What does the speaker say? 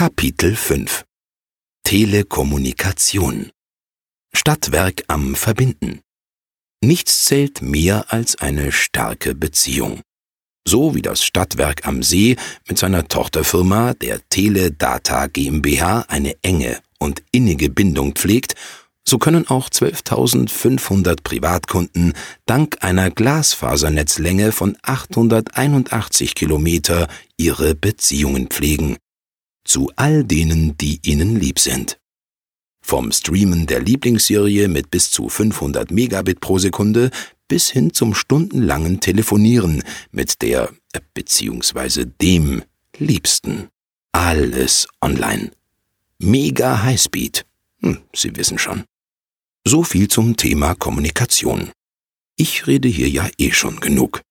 Kapitel 5 Telekommunikation Stadtwerk am Verbinden Nichts zählt mehr als eine starke Beziehung. So wie das Stadtwerk am See mit seiner Tochterfirma der Teledata GmbH eine enge und innige Bindung pflegt, so können auch 12.500 Privatkunden dank einer Glasfasernetzlänge von 881 Kilometer ihre Beziehungen pflegen. Zu all denen, die ihnen lieb sind. Vom Streamen der Lieblingsserie mit bis zu 500 Megabit pro Sekunde bis hin zum stundenlangen Telefonieren mit der bzw. dem Liebsten. Alles online. Mega Highspeed. Hm, Sie wissen schon. So viel zum Thema Kommunikation. Ich rede hier ja eh schon genug.